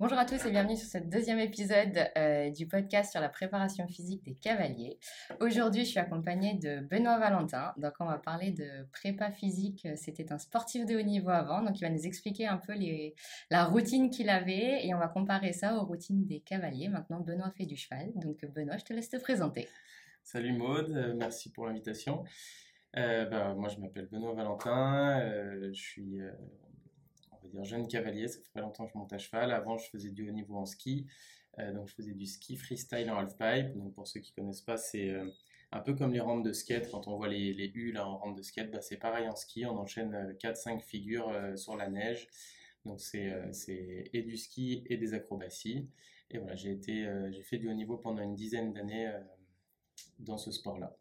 Bonjour à tous et bienvenue sur ce deuxième épisode euh, du podcast sur la préparation physique des cavaliers. Aujourd'hui, je suis accompagnée de Benoît Valentin. Donc, on va parler de prépa physique. C'était un sportif de haut niveau avant, donc il va nous expliquer un peu la routine qu'il avait et on va comparer ça aux routines des cavaliers. Maintenant, Benoît fait du cheval. Donc, Benoît, je te laisse te présenter. Salut Maude, euh, merci pour l'invitation. Euh, bah, moi, je m'appelle Benoît Valentin. je suis dire jeune cavalier, ça fait pas longtemps que je monte à cheval. Avant, je faisais du haut niveau en ski. Euh, donc, je faisais du ski freestyle en halfpipe. Donc, pour ceux qui connaissent pas, c'est euh, un peu comme les rampes de skate. Quand on voit les, U là, en rampe de skate, bah, c'est pareil en ski. On enchaîne 4-5 euh, figures sur la neige. Donc, c'est et du ski et des acrobaties. Et voilà, j'ai j'ai fait du haut niveau pendant une dizaine d'années dans ce sport-là.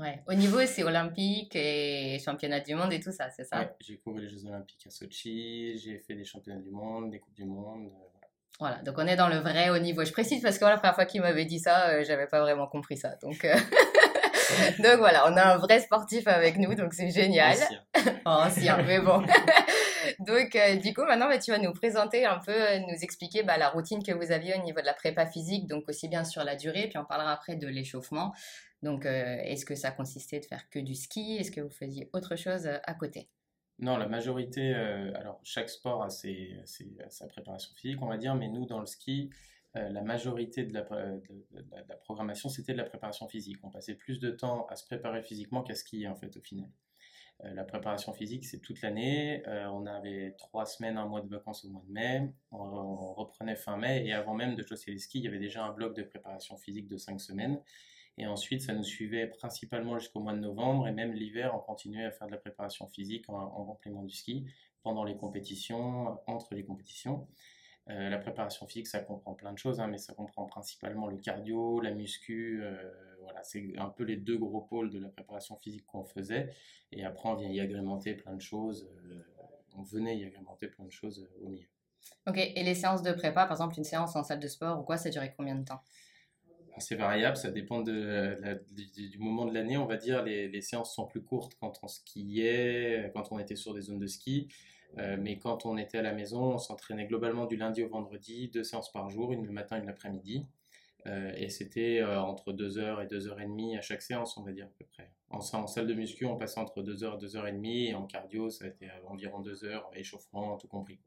Ouais. Au niveau, c'est olympique et championnat du monde et tout ça, c'est ça? Ouais, J'ai couru les Jeux olympiques à Sochi, j'ai fait des championnats du monde, des coupes du monde. Euh, voilà. voilà. donc on est dans le vrai haut niveau. Je précise parce que la première fois qu'il m'avait dit ça, euh, j'avais pas vraiment compris ça. Donc, euh, donc voilà, on a un vrai sportif avec nous, donc c'est génial. Ancien. Ancien, mais bon. donc du coup, maintenant, bah, tu vas nous présenter un peu, nous expliquer bah, la routine que vous aviez au niveau de la prépa physique, donc aussi bien sur la durée, puis on parlera après de l'échauffement. Donc, euh, est-ce que ça consistait de faire que du ski? Est-ce que vous faisiez autre chose euh, à côté? Non, la majorité, euh, alors chaque sport a sa préparation physique, on va dire, mais nous, dans le ski, la majorité de la, programmation, c'était de la préparation physique. On passait plus de temps à se préparer physiquement qu'à skier, en fait, au final. la préparation physique, c'est toute l'année. on avait trois semaines, un mois de vacances au mois de mai. On, on, reprenait fin mai. Et avant même de chausser les skis, il y avait déjà un bloc de préparation physique de cinq semaines. Et ensuite, ça nous suivait principalement jusqu'au mois de novembre. Et même l'hiver, on continuait à faire de la préparation physique en, complément du ski pendant les compétitions, entre les compétitions. Euh, la préparation physique, ça comprend plein de choses, hein, mais ça comprend principalement le cardio, la muscu. Euh, voilà, c'est un peu les deux gros pôles de la préparation physique qu'on faisait. Et après, on vient y agrémenter plein de choses. Euh, on venait y agrémenter plein de choses au milieu. Ok, et les séances de prépa, par exemple, une séance en salle de sport ou quoi, ça durait combien de temps? C'est variable, ça dépend du, moment de l'année. On va dire les, les séances sont plus courtes quand on skiait, quand on était sur des zones de ski. Euh, mais quand on était à la maison, on s'entraînait globalement du lundi au vendredi, deux séances par jour, une le matin et une l'après-midi. Euh, et c'était euh, entre 2h et 2h30 à chaque séance, on va dire à peu près. En, en salle de muscu, on passait entre 2h et 2h30, et en cardio, ça a été environ 2h, échauffement, tout compris.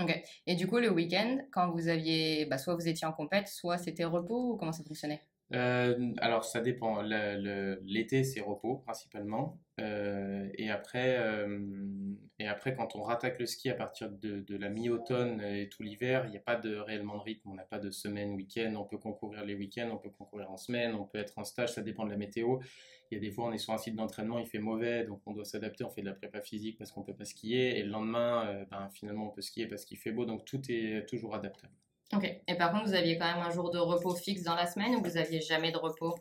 Ok. Et du coup, le week-end, quand vous aviez, bah, soit vous étiez en compète, soit c'était repos, ou comment ça fonctionnait? Euh, alors ça dépend. L'été c'est repos principalement. Euh, et, après, euh, et après quand on rattaque le ski à partir de, la mi-automne et tout l'hiver, il n'y a pas de réellement de rythme. On n'a pas de semaine, week-end. On peut concourir les week-ends, on peut concourir en semaine, on peut être en stage, ça dépend de la météo. Il y a des fois on est sur un site d'entraînement, il fait mauvais, donc on doit s'adapter, on fait de la prépa physique parce qu'on peut pas skier. Et le lendemain, ben, finalement on peut skier parce qu'il fait beau, donc tout est toujours adaptable. Ok. Et par contre, vous aviez quand même un jour de repos fixe dans la semaine ou vous aviez jamais de repos?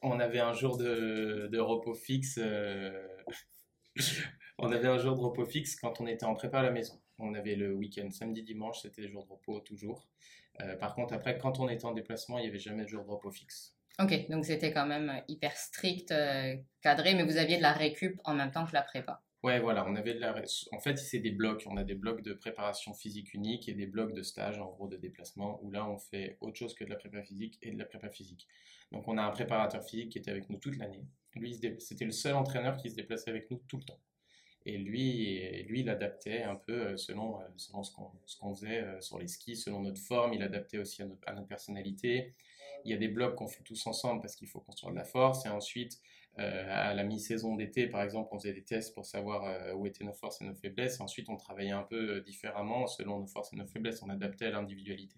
On avait un jour de, de repos fixe. Euh, on avait un jour de repos fixe quand on était en prépa à la maison. On avait le week-end, samedi, dimanche, c'était les jours de repos toujours. Euh, par contre, après, quand on était en déplacement, il n'y avait jamais de jour de repos fixe. Ok, donc c'était quand même hyper strict, euh, cadré, mais vous aviez de la récup en même temps que la prépa. Ouais, voilà, on avait de la. En fait, c'est des blocs. On a des blocs de préparation physique unique et des blocs de stage, en gros, de déplacement, où là, on fait autre chose que de la prépa physique et de la prépa physique. Donc, on a un préparateur physique qui était avec nous toute l'année. Lui, c'était le seul entraîneur qui se déplaçait avec nous tout le temps. Et lui, lui il adaptait un peu euh, selon, euh, selon ce qu'on faisait euh, sur les skis, selon notre forme. Il adaptait aussi à notre, à notre personnalité. Il y a des blocs qu'on fait tous ensemble parce qu'il faut construire de la force. Et ensuite, à la mi-saison d'été, par exemple, on faisait des tests pour savoir euh, où étaient nos forces et nos faiblesses. Ensuite, on travaillait un peu euh, différemment selon nos forces et nos faiblesses. On adaptait à l'individualité.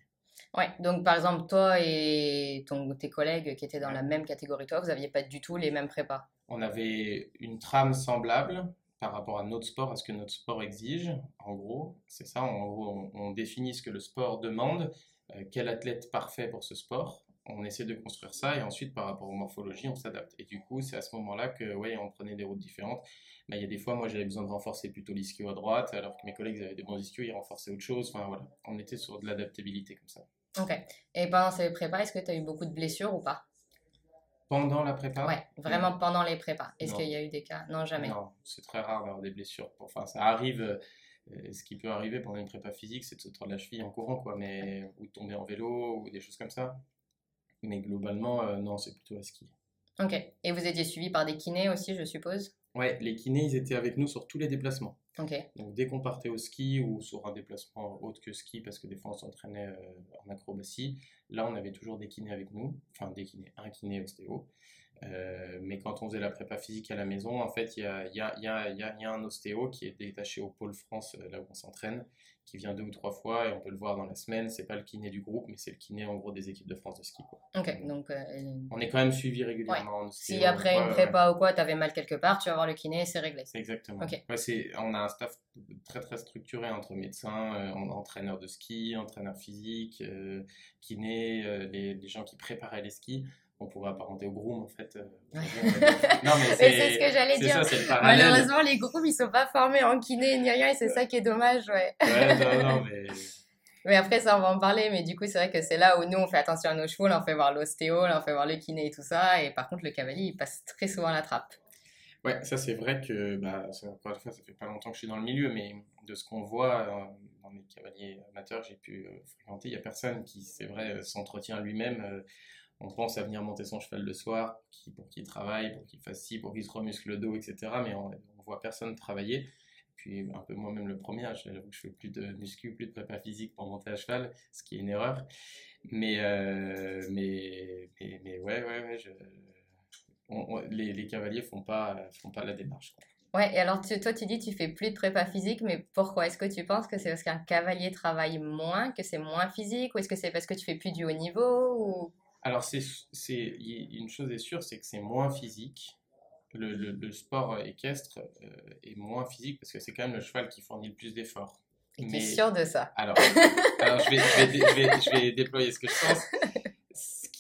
Ouais, donc par exemple, toi et ton, tes collègues qui étaient dans la même catégorie toi, vous n'aviez pas du tout les mêmes prépas? On avait une trame semblable par rapport à notre sport, à ce que notre sport exige, en gros. C'est ça, en gros, on, définit ce que le sport demande, quel athlète parfait pour ce sport on essaie de construire ça et ensuite par rapport aux morphologies on s'adapte et du coup c'est à ce moment là que ouais on prenait des routes différentes mais il y a des fois moi j'avais besoin de renforcer plutôt l'ischio à droite alors que mes collègues avaient des bons ischios ils renforçaient autre chose enfin voilà on était sur de l'adaptabilité comme ça ok et pendant ces prépas est-ce que tu as eu beaucoup de blessures ou pas? Pendant la prépa? Ouais, vraiment pendant les prépas. Est-ce qu'il y a eu des cas? Non, jamais. Non, c'est très rare d'avoir des blessures. Enfin, ça arrive. Euh, ce qui peut arriver pendant une prépa physique, c'est de se tordre la cheville en courant, quoi, mais, ou de tomber en vélo, ou des choses comme ça. Mais globalement, euh, non, c'est plutôt à ski. Ok. Et vous étiez suivi par des kinés aussi, je suppose? Ouais, les kinés, ils étaient avec nous sur tous les déplacements. Ok. Donc dès qu'on partait au ski ou sur un déplacement autre que ski, parce que des fois on s'entraînait euh, en acrobatie, là on avait toujours des kinés avec nous, enfin des kinés, un kiné ostéo. Euh, mais quand on faisait la prépa physique à la maison, en fait, il y a, y, a, y, a, y a, un ostéo qui est détaché au pôle France, euh, là où on s'entraîne, qui vient deux ou trois fois et on peut le voir dans la semaine. C'est pas le kiné du groupe, mais c'est le kiné en gros des équipes de France de ski. Quoi. Ok, donc. Euh, on est quand même suivi régulièrement. Si après une prépa ou quoi, tu avais mal quelque part, tu vas voir le kiné et c'est réglé. Exactement. on a un staff très très structuré entre médecins, entraîneurs de ski, entraîneurs physiques, kiné, les, les gens qui préparaient les skis on pourrait apparenter au groom en fait. Euh, non mais c'est ce que j'allais dire. Malheureusement les grooms ils sont pas formés en kiné ni rien et c'est ça qui est dommage ouais. ouais non, non mais. Mais après ça on va en parler mais du coup c'est vrai que c'est là où nous on fait attention à nos chevaux, là on fait voir l'ostéo, on fait voir le kiné et tout ça et par contre le cavalier il passe très souvent à la trappe. Ouais ça c'est vrai que bah, fois ça fait pas longtemps que je suis dans le milieu mais de ce qu'on voit euh, dans les cavaliers amateurs j'ai pu euh, fréquenter il y a personne qui c'est vrai s'entretient lui-même on pense à venir monter son cheval le soir pour qu'il travaille, pour qu'il fasse ci, pour qu'il se remuscle le dos, etc. Mais on, ne voit personne travailler. Puis un peu moi-même le premier, je fais plus de muscu, plus de prépa physique pour monter à cheval, ce qui est une erreur. Mais, euh, mais, mais, ouais, ouais, les, cavaliers font pas, font pas la démarche. Ouais, et alors toi tu dis tu fais plus de prépa physique, mais pourquoi? Est-ce que tu penses que c'est parce qu'un cavalier travaille moins, que c'est moins physique, ou est-ce que c'est parce que tu fais plus du haut niveau. Alors, c'est, une chose est sûre, c'est que c'est moins physique. Le, le, sport équestre euh, est moins physique parce que c'est quand même le cheval qui fournit le plus d'efforts. Tu es sûr de ça? Alors, alors je, vais, je, vais, je, vais, déployer ce que je pense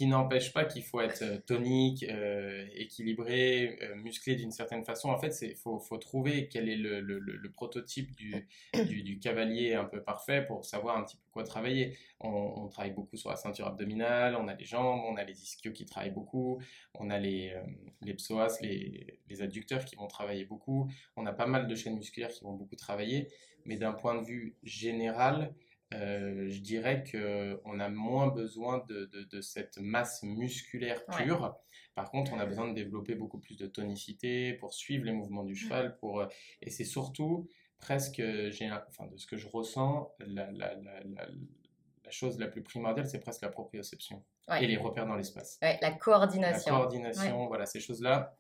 qui n'empêche pas qu'il faut être euh, tonique, euh, équilibré, euh, musclé d'une certaine façon. En fait, il faut, faut, trouver quel est le, le, prototype du, du, cavalier un peu parfait pour savoir un petit peu quoi travailler. On, on, travaille beaucoup sur la ceinture abdominale, on a les jambes, on a les ischios qui travaillent beaucoup, on a les, les psoas, les, les adducteurs qui vont travailler beaucoup, on a pas mal de chaînes musculaires qui vont beaucoup travailler, mais d'un point de vue général, euh, je dirais qu'on a moins besoin de, de, cette masse musculaire pure. Par contre, on a besoin de développer beaucoup plus de tonicité pour suivre les mouvements du cheval. Pour, euh, et c'est surtout presque, enfin, de ce que je ressens, la, la, la, la chose la plus primordiale, c'est presque la proprioception et les repères dans l'espace. la coordination. La coordination, voilà, ces choses-là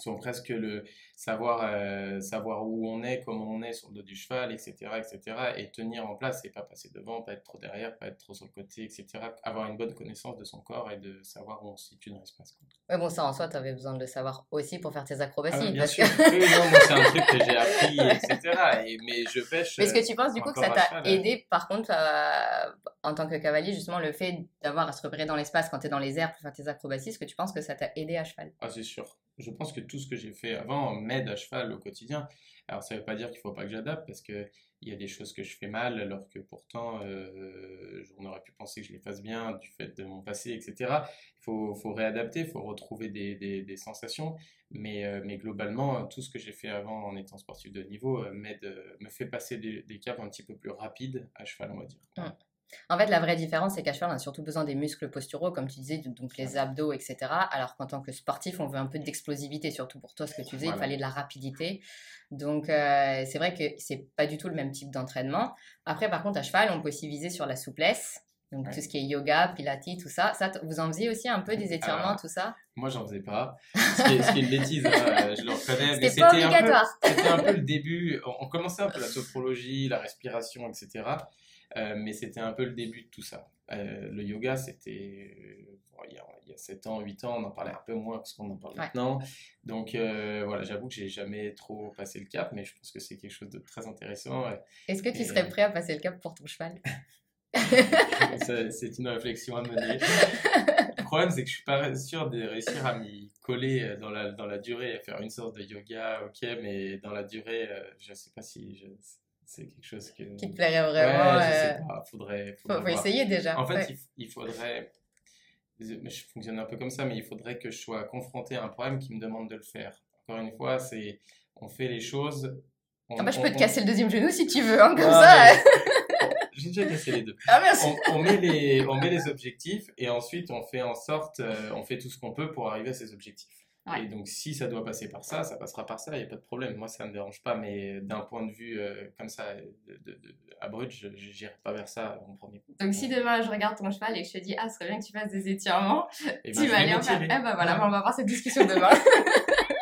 sont presque le savoir, euh, savoir où on est, comment on est sur le dos du cheval, etc., etc., et tenir en place et pas passer devant, pas être trop derrière, pas être trop sur le côté, etc., avoir une bonne connaissance de son corps et de savoir où on se situe dans l'espace. Ouais, bon, ça en soi, tu avais besoin de le savoir aussi pour faire tes acrobaties. Ah, bien sûr. c'est un truc que j'ai appris, etc., et, mais je pêche. Mais est-ce que tu penses du coup que ça t'a aidé, par contre, en tant que cavalier, justement, le fait d'avoir à se repérer dans l'espace quand tu es dans les airs pour faire tes acrobaties, est-ce que tu penses que ça t'a aidé à cheval? Ah, c'est sûr je pense que tout ce que j'ai fait avant m'aide à cheval au quotidien. Alors ça ne veut pas dire qu'il ne faut pas que j'adapte parce qu'il y a des choses que je fais mal alors que pourtant euh, on aurait pu penser que je les fasse bien du fait de mon passé, etc. Il faut, réadapter, il faut retrouver des, sensations. Mais, euh, mais, globalement, tout ce que j'ai fait avant en étant sportif de niveau euh, m'aide, me fait passer des, des, un petit peu plus rapides à cheval, on va dire. En fait, la vraie différence, c'est qu'à cheval, on a surtout besoin des muscles posturaux, comme tu disais, donc les abdos, etc. Alors qu'en tant que sportif, on veut un peu d'explosivité, surtout pour toi, ce que tu faisais, il fallait de la rapidité. Donc, euh, c'est vrai que c'est pas du tout le même type d'entraînement. Après, par contre, à cheval, on peut aussi viser sur la souplesse. Donc, tout ce qui est yoga, pilates, tout ça. ça vous en faisiez aussi un peu des étirements, tout ça? Moi, j'en faisais pas. Ce qui est, une bêtise, hein, je le reconnais. C'était pas obligatoire. C'était un peu le début. On commençait un peu la sophrologie, la respiration, etc. Euh, mais c'était un peu le début de tout ça. Euh, le yoga, c'était euh, il, y a, il y a 7 ans, 8 ans, on en parlait un peu moins parce qu'on en parle maintenant. Donc voilà, j'avoue que j'ai jamais trop passé le cap, mais je pense que c'est quelque chose de très intéressant. Est-ce que tu serais prêt à passer le cap pour ton cheval? C'est une réflexion à mener. Le problème, c'est que je suis pas sûr de réussir à m'y coller dans la, dans la durée, à faire une sorte de yoga, ok, mais dans la durée, je sais pas si je, c'est quelque chose que... qui te plairait vraiment. Ouais, je sais euh, pas, faudrait. faudrait faut, essayer déjà. En fait, il, faudrait. je fonctionne un peu comme ça, mais il faudrait que je sois confronté à un problème qui me demande de le faire. Encore une fois, c'est on fait les choses. ah bah, je peux te casser le deuxième genou si tu veux, hein, comme ça. J'ai déjà cassé les deux. Ah, merci. On, met les, on met les objectifs et ensuite on fait en sorte, euh, on fait tout ce qu'on peut pour arriver à ces objectifs. Et donc, si ça doit passer par ça, ça passera par ça, il n'y a pas de problème. Moi, ça ne me dérange pas, mais d'un point de vue euh, comme ça, de, de, abrupt, je n'irai pas vers ça en premier coup. Donc, si demain je regarde ton cheval et que je te dis, ah, ce serait bien que tu fasses des étirements, et eh tu ben, vas aller en faire. Eh ben voilà, on va avoir cette discussion demain.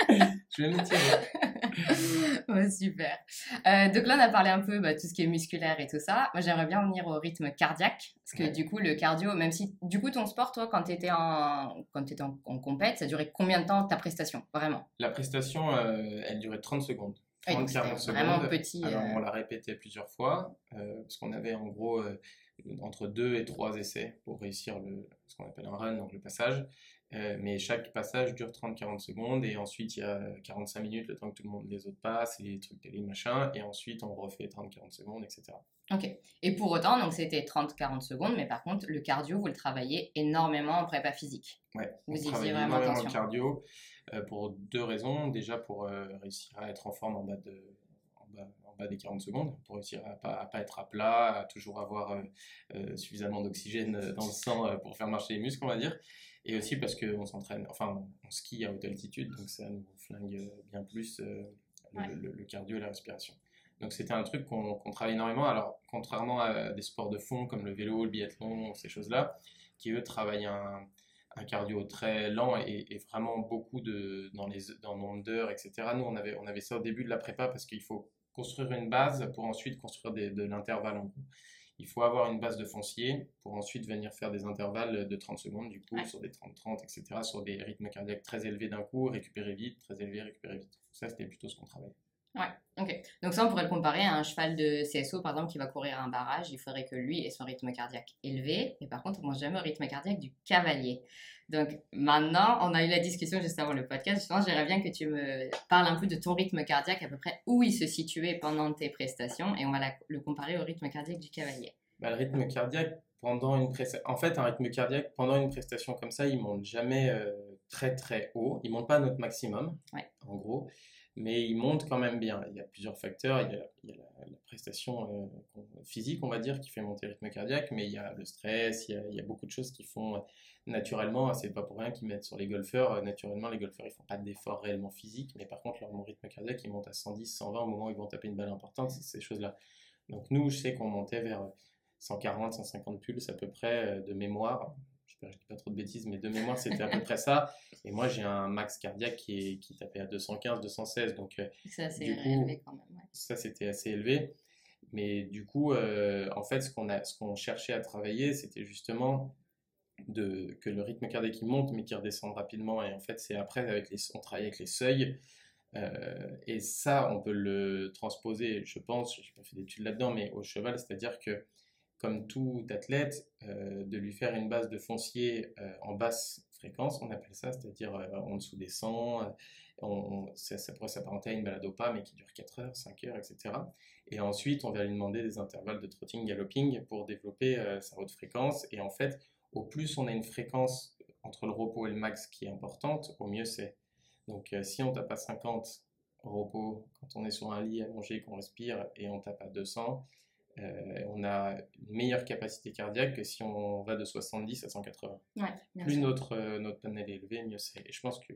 je vais m'étirer. super. Euh, donc là, on a parlé un peu bah, tout ce qui est musculaire et tout ça. Moi, j'aimerais bien venir au rythme cardiaque. Parce que du coup, le cardio, même si. Du coup, ton sport, toi, quand tu étais, en, quand étais en, en compète, ça durait combien de temps ta prestation Vraiment? La prestation, euh, elle durait 30 secondes. 30, 40 secondes. Vraiment petit. Alors, euh, on l'a répété plusieurs fois. parce qu'on avait en gros entre 2 et 3 essais pour réussir le, ce qu'on appelle un run, donc le passage. Euh, mais chaque passage dure 30-40 secondes et ensuite il y a 45 minutes le temps que tout le monde les autres passent et les trucs télé machin et ensuite on refait 30-40 secondes etc. Ok. Et pour autant donc c'était 30-40 secondes mais par contre le cardio vous le travaillez énormément en prépa physique. Ouais. Vous y faisiez vraiment attention. cardio euh, pour deux raisons. Déjà pour euh, réussir à être en forme en bas de en bas, des 40 secondes pour réussir à pas, pas être à plat, à toujours avoir suffisamment d'oxygène dans le sang pour faire marcher les muscles on va dire. Et aussi parce qu'on s'entraîne, enfin, on skie à haute altitude, donc ça nous flingue bien plus euh, le, cardio et la respiration. Donc c'était un truc qu'on travaille énormément. Alors, contrairement à des sports de fond comme le vélo, le biathlon, ces choses-là, qui eux travaillent un, un cardio très lent et, vraiment beaucoup de, dans, les, dans d'heures, etc. Nous, on avait, on avait ça au début de la prépa parce qu'il faut construire une base pour ensuite construire de l'intervalle en gros il faut avoir une base de foncier pour ensuite venir faire des intervalles de 30 secondes, du coup, sur des 30-30, etc., sur des rythmes cardiaques très élevés d'un coup, récupérer vite, très élevé, récupérer vite. Ça, c'était plutôt ce qu'on travaillait. Ouais, ok. Donc ça, on pourrait le comparer à un cheval de CSO, par exemple, qui va courir un barrage. Il faudrait que lui ait son rythme cardiaque élevé, et par contre, on ne mange jamais au rythme cardiaque du cavalier. Donc maintenant, on a eu la discussion juste avant le podcast. Justement, j'aimerais bien que tu me parles un peu de ton rythme cardiaque, à peu près où il se situait pendant tes prestations, et on va le comparer au rythme cardiaque du cavalier. Bah, le rythme cardiaque pendant une prestation, en fait, un rythme cardiaque pendant une prestation comme ça, il monte jamais euh, très très haut. Il monte pas à notre maximum, en gros mais il monte quand même bien. Il y a plusieurs facteurs. Il y a, la, prestation euh, physique, on va dire, qui fait monter le rythme cardiaque, mais il y a le stress, il y a, beaucoup de choses qui font naturellement, c'est pas pour rien qu'ils mettent sur les golfeurs, euh, naturellement, les golfeurs, ils font pas d'efforts réellement physiques, mais par contre, leur rythme cardiaque, il monte à 110, 120 au moment où ils vont taper une balle importante, ces choses-là. Donc nous, je sais qu'on montait vers 140, 150 pulses à peu près euh, de mémoire je dis pas trop de bêtises, mais de mémoire, c'était à peu près ça. Et moi, j'ai un max cardiaque qui, est, qui tapait à 215, 216. Donc, euh, c'est assez élevé quand même. Ça, c'était assez élevé. Mais du coup, euh, en fait, ce qu'on, a, ce qu'on cherchait à travailler, c'était justement de, que le rythme cardiaque monte, mais qu'il redescende rapidement. Et en fait, c'est après, avec les, on travaille avec les seuils. Euh, et ça, on peut le transposer, je pense, je n'ai pas fait d'études là-dedans, mais au cheval, c'est-à-dire que comme tout athlète, euh, de lui faire une base de foncier euh, en basse fréquence, on appelle ça, c'est-à-dire euh, en dessous des 100, on, ça, pourrait s'apparenter à une balade au pas, mais qui dure 4 heures, 5 heures, etc. Et ensuite, on va lui demander des intervalles de trotting, galloping pour développer sa haute fréquence. Et en fait, au plus on a une fréquence entre le repos et le max qui est importante, au mieux c'est. Donc si on tape à 50 repos, quand on est sur un lit allongé, qu'on respire, et on tape à 200, euh, on a une meilleure capacité cardiaque que si on va de 70 à 180. Plus notre, euh, notre panel est élevé, mieux c'est. Et je pense que,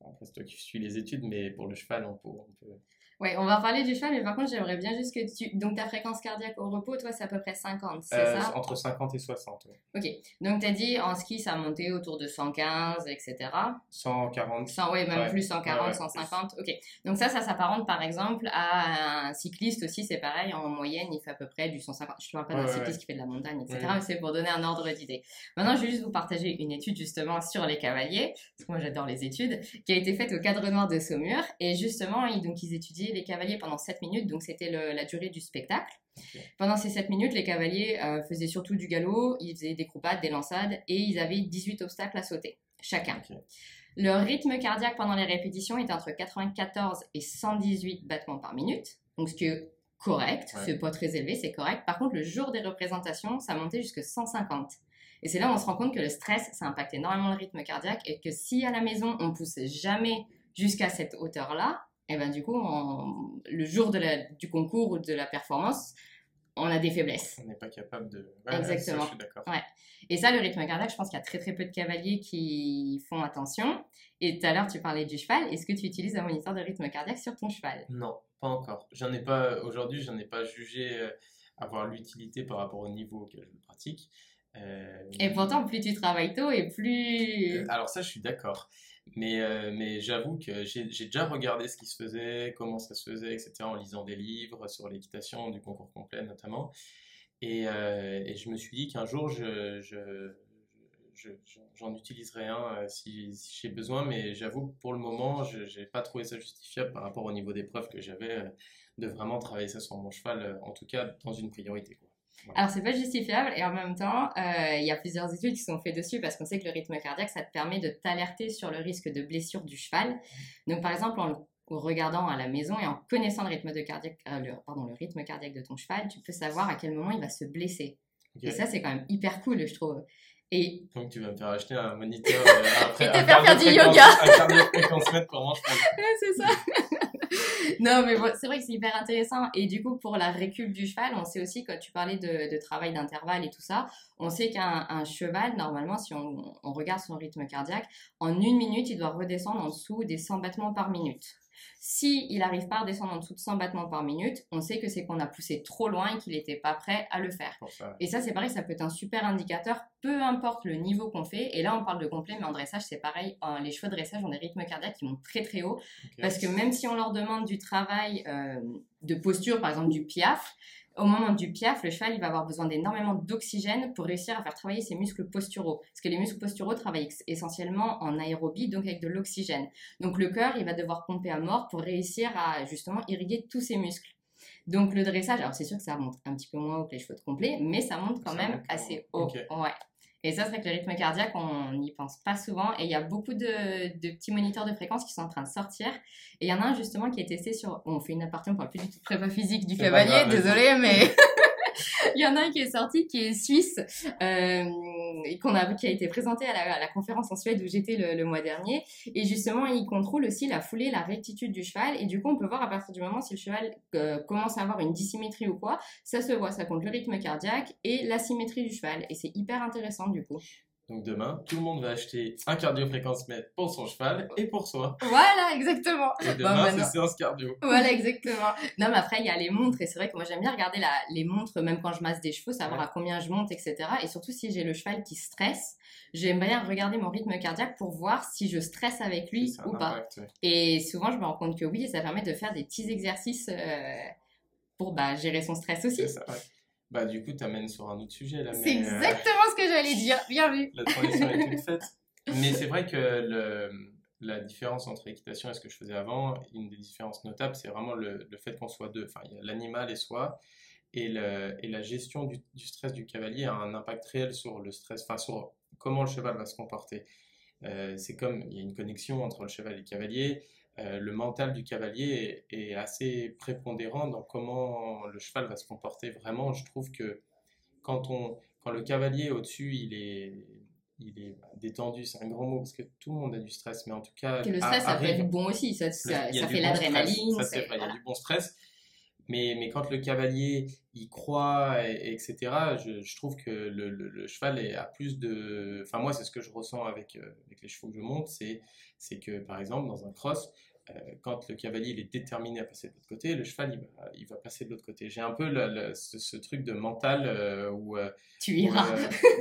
après c'est toi qui suis les études, mais pour le cheval, on peut, on peut oui, on va parler du cheval, mais par contre, j'aimerais bien juste que tu. Donc, ta fréquence cardiaque au repos, toi, c'est à peu près 50, c'est euh, ça? Entre 50 et 60, oui. Ok. Donc, tu as dit en ski, ça a monté autour de 115, etc. 140. 100, oui, même plus 140, 150. Ok. Donc, ça, ça s'apparente par exemple à un cycliste aussi, c'est pareil. En moyenne, il fait à peu près du 150. Je ne parle pas d'un cycliste qui fait de la montagne, etc. Mais c'est pour donner un ordre d'idée. Maintenant, je vais juste vous partager une étude justement sur les cavaliers, parce que moi, j'adore les études, qui a été faite au cadre noir de Saumur. Et justement, ils, donc, ils étudient les cavaliers pendant 7 minutes, donc c'était la durée du spectacle. Pendant ces 7 minutes, les cavaliers euh, faisaient surtout du galop, ils faisaient des croupades, des lançades, et ils avaient 18 obstacles à sauter, chacun. Leur rythme cardiaque pendant les répétitions était entre 94 et 118 battements par minute, donc ce qui est correct, c'est pas très élevé, c'est correct. Par contre, le jour des représentations, ça montait jusqu'à 150. Et c'est là où on se rend compte que le stress, ça impacte énormément le rythme cardiaque et que si à la maison, on pousse jamais jusqu'à cette hauteur-là, et eh ben du coup, le jour de la, du concours ou de la performance, on a des faiblesses. On n'est pas capable de. Exactement. je suis d'accord. Ouais. Et ça, le rythme cardiaque, je pense qu'il y a très très peu de cavaliers qui font attention. Et tout à l'heure, tu parlais du cheval. Est-ce que tu utilises un moniteur de rythme cardiaque sur ton cheval? Non, pas encore. J'en ai pas. Aujourd'hui, j'en ai pas jugé euh, avoir l'utilité par rapport au niveau auquel je le pratique. Euh, et pourtant, plus tu travailles tôt et plus. Euh, alors ça, je suis d'accord. Mais, euh, mais j'avoue que j'ai déjà regardé ce qui se faisait, comment ça se faisait, etc., en lisant des livres sur l'équitation, du concours complet notamment. Et, et je me suis dit qu'un jour, je, j'en utiliserai un si, si j'ai besoin, mais j'avoue que pour le moment, je n'ai pas trouvé ça justifiable par rapport au niveau des preuves que j'avais de vraiment travailler ça sur mon cheval, en tout cas dans une priorité. Quoi. Alors, c'est pas justifiable et en même temps, euh, il y a plusieurs études qui sont faites dessus parce qu'on sait que le rythme cardiaque, ça te permet de t'alerter sur le risque de blessure du cheval. Donc, par exemple, en regardant à la maison et en connaissant le rythme, de cardiaque, euh, le, pardon, le rythme cardiaque de ton cheval, tu peux savoir à quel moment il va se blesser. Et ça, c'est quand même hyper cool, je trouve. Et... Donc, tu vas me faire acheter un moniteur euh, après, et te faire faire du yoga. Un pour mon cheval. c'est ça. non, mais c'est vrai que c'est hyper intéressant. Et du coup, pour la récup du cheval, on sait aussi, quand tu parlais de, travail d'intervalle et tout ça, on sait qu'un cheval, normalement, si on, on, regarde son rythme cardiaque, en une minute, il doit redescendre en dessous des 100 battements par minute. Si il n'arrive pas à descendre en dessous de 100 battements par minute, on sait que c'est qu'on a poussé trop loin et qu'il n'était pas prêt à le faire. Et ça, c'est pareil, ça peut être un super indicateur, peu importe le niveau qu'on fait. Et là, on parle de complet, mais en dressage, c'est pareil. les chevaux de dressage ont des rythmes cardiaques qui montent très très haut. Parce que même si on leur demande du travail euh, de posture, par exemple du piaf, au moment du piaf, le cheval il va avoir besoin d'énormément d'oxygène pour réussir à faire travailler ses muscles posturaux. Parce que les muscles posturaux travaillent essentiellement en aérobie, donc avec de l'oxygène. Donc le cœur, il va devoir pomper à mort pour réussir à justement irriguer tous ses muscles. Donc le dressage, alors c'est sûr que ça monte un petit peu moins haut que les chevaux de complet, mais ça monte quand même assez haut. Ouais. Et ça, c'est vrai que le rythme cardiaque, on n'y pense pas souvent. Et il y a beaucoup de, petits moniteurs de fréquence qui sont en train de sortir. Et il y en a un justement qui est testé sur. on fait une aparté, on parle plus du tout de prépa physique du cavalier, désolé, mais. il y en a un qui est sorti, qui est suisse, euh, qu'on a, qui a été présenté à la, conférence en Suède où j'étais le, mois dernier. Et justement, il contrôle aussi la foulée, la rectitude du cheval. Et du coup, on peut voir à partir du moment si le cheval euh, commence à avoir une dissymétrie ou quoi, ça se voit, ça compte le rythme cardiaque et la symétrie du cheval. Et c'est hyper intéressant du coup. Donc demain, tout le monde va acheter un cardio-fréquence-mètre pour son cheval et pour soi. Voilà, exactement. Et demain, c'est séance cardio. Voilà, exactement. Non, mais après, il y a les montres. Et c'est vrai que moi, j'aime bien regarder la, les montres, même quand je masse des chevaux, savoir à combien je monte, etc. Et surtout, si j'ai le cheval qui stresse, j'aime bien regarder mon rythme cardiaque pour voir si je stresse avec lui ou pas. Et souvent, je me rends compte que oui, ça permet de faire des petits exercices euh, pour bah, gérer son stress aussi. Ça, bah, du coup, tu amènes sur un autre sujet là. C'est euh, exactement ce que j'allais dire. Bien vu. La transition est toute faite. Mais c'est vrai que le, la différence entre équitation et ce que je faisais avant, une des différences notables, c'est vraiment le, le fait qu'on soit deux. Enfin, il y a l'animal et soi. Et, le, et la gestion du, du, stress du cavalier a un impact réel sur le stress, enfin, sur comment le cheval va se comporter. Euh, c'est comme il y a une connexion entre le cheval et le cavalier. Euh, le mental du cavalier est, assez prépondérant dans comment le cheval va se comporter. Vraiment, je trouve que quand, on, quand le cavalier au-dessus, il est, il est détendu, c'est un grand mot parce que tout le monde a du stress, mais en tout cas. le stress, ça fait du bon aussi, ça, ça, fait l'adrénaline. Ça, c'est il y a du bon stress. Mais, mais quand le cavalier y croit, et, etc., je, trouve que le, cheval a plus de. Enfin, moi, c'est ce que je ressens avec, euh, avec les chevaux que je monte c'est que, par exemple, dans un cross, quand le cavalier il est déterminé à passer de l'autre côté, le cheval il va, il va passer de l'autre côté. J'ai un peu le, ce, truc de mental euh, où. tu iras.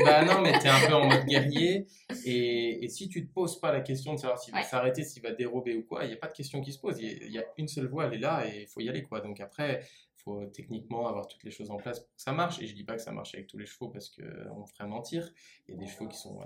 bah non, mais tu es un peu en mode guerrier. Et, et, si tu te poses pas la question de savoir s'il va s'arrêter, s'il va dérober ou quoi, il n'y a pas de question qui se pose. Il y, a une seule voie, elle est là et il faut y aller. quoi. Donc après, faut techniquement avoir toutes les choses en place pour que ça marche. Et je dis pas que ça marche avec tous les chevaux parce qu'on ferait mentir. Il y a des chevaux qui sont, euh,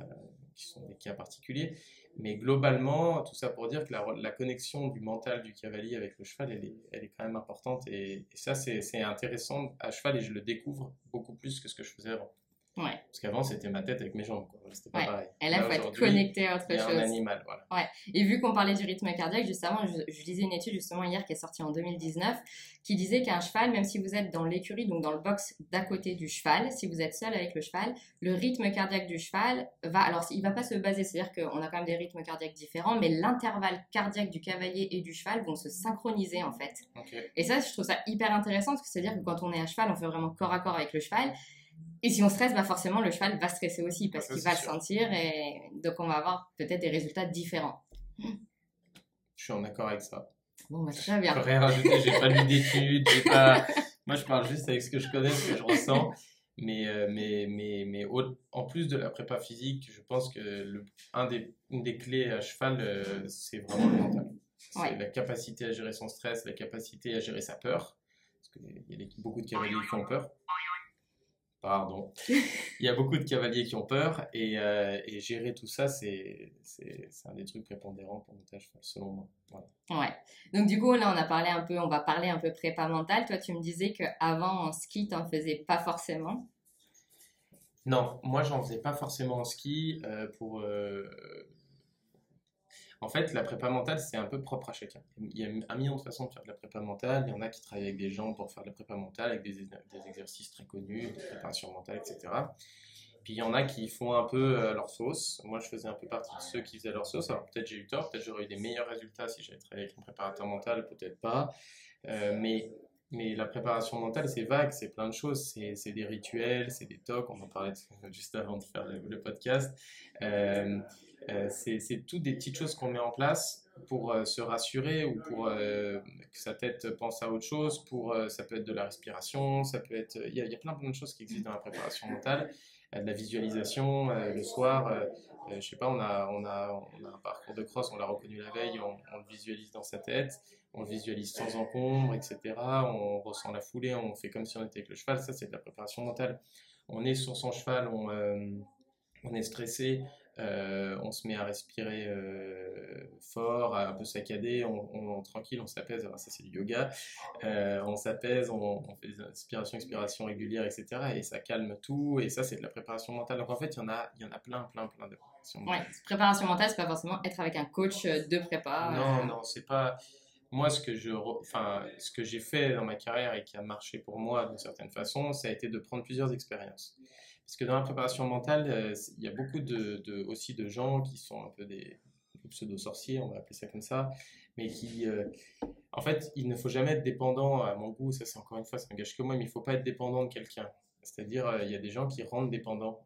qui sont des cas particuliers. Mais globalement, tout ça pour dire que la, connexion du mental du cavalier avec le cheval, elle est, elle est quand même importante. Et, ça, c'est intéressant à cheval et je le découvre beaucoup plus que ce que je faisais avant. Ouais. Parce qu'avant, c'était ma tête avec mes jambes. C'était pas pareil. Et là, il faut être connecté à autre chose. un animal, voilà. Ouais. Et vu qu'on parlait du rythme cardiaque, justement, je, je, lisais une étude justement hier qui est sortie en 2019 qui disait qu'un cheval, même si vous êtes dans l'écurie, donc dans le box d'à côté du cheval, si vous êtes seul avec le cheval, le rythme cardiaque du cheval va, alors il va pas se baser, c'est-à-dire qu'on a quand même des rythmes cardiaques différents, mais l'intervalle cardiaque du cavalier et du cheval vont se synchroniser en fait. Et ça, je trouve ça hyper intéressant parce que c'est-à-dire que quand on est à cheval, on fait vraiment corps à corps avec le cheval. Et si on stresse, bah forcément, le cheval va stresser aussi parce qu'il va le sentir et donc on va avoir peut-être des résultats différents. Je suis en accord avec ça. Bon, bah, très bien. Je peux rien rajouter, j'ai pas lu d'études, pas... Moi, je parle juste avec ce que je connais, ce que je ressens. Mais, euh, mais, mais, mais en plus de la prépa physique, je pense que le, un des, une des clés à cheval, euh, c'est vraiment le mental. C'est la capacité à gérer son stress, la capacité à gérer sa peur. Parce qu'il y a beaucoup de cavaliers qui ont peur. Pardon. Il y a beaucoup de cavaliers qui ont peur et, euh, et gérer tout ça, c'est un des trucs prépondérants pour cheval, selon moi. Ouais. Donc du coup, là, on a parlé un peu, on va parler un peu prépa mental. Toi, tu me disais qu'avant, en ski, tu n'en faisais pas forcément. Non, moi, j'en faisais pas forcément en ski euh, pour... Euh, en fait, la prépa mentale, c'est un peu propre à chacun. Il y a un million de façons de faire de la prépa mentale. Il y en a qui travaillent avec des gens pour faire de la prépa mentale, avec des, exercices très connus, de préparation mentale, etc. Puis il y en a qui font un peu euh, leur sauce. Moi, je faisais un peu partie de ceux qui faisaient leur sauce. Alors peut-être j'ai eu tort, peut-être j'aurais eu des meilleurs résultats si j'avais travaillé avec un préparateur mental, peut-être pas. Euh, mais mais la préparation mentale, c'est vague, c'est plein de choses. C'est des rituels, c'est des tocs. On en parlait juste avant de faire le, podcast. Euh, euh, c'est toutes des petites choses qu'on met en place pour euh, se rassurer ou pour euh, que sa tête pense à autre chose. Pour, ça peut être de la respiration, ça peut être. Il y, a plein, plein de choses qui existent dans la préparation mentale. de la visualisation le soir. Je sais pas, on a, a, un parcours de cross, on l'a reconnu la veille, on, le visualise dans sa tête, on le visualise sans encombre, etc. On ressent la foulée, on fait comme si on était avec le cheval. Ça, c'est de la préparation mentale. On est sur son cheval, on, on est stressé, euh, on se met à respirer euh, fort, un peu saccadé, on, tranquille, on s'apaise. Alors ça c'est du yoga. Euh, on s'apaise, on, fait des inspirations, expirations régulières, etc. Et ça calme tout. Et ça c'est de la préparation mentale. Donc en fait il y en a, il y en a plein, plein, plein de préparations. Ouais, préparation mentale, c'est pas forcément être avec un coach de prépa. Non, non, c'est pas. Moi, ce que je, enfin, ce que j'ai fait dans ma carrière et qui a marché pour moi d'une certaine façon, ça a été de prendre plusieurs expériences. Parce que dans la préparation mentale, euh, il y a beaucoup de, aussi de gens qui sont un peu des, pseudo-sorciers, on va appeler ça comme ça, mais qui, euh, en fait, il ne faut jamais être dépendant, à mon goût, ça c'est encore une fois, ça n'engage que moi, mais il ne faut pas être dépendant de quelqu'un. C'est-à-dire, euh, il y a des gens qui rendent dépendants.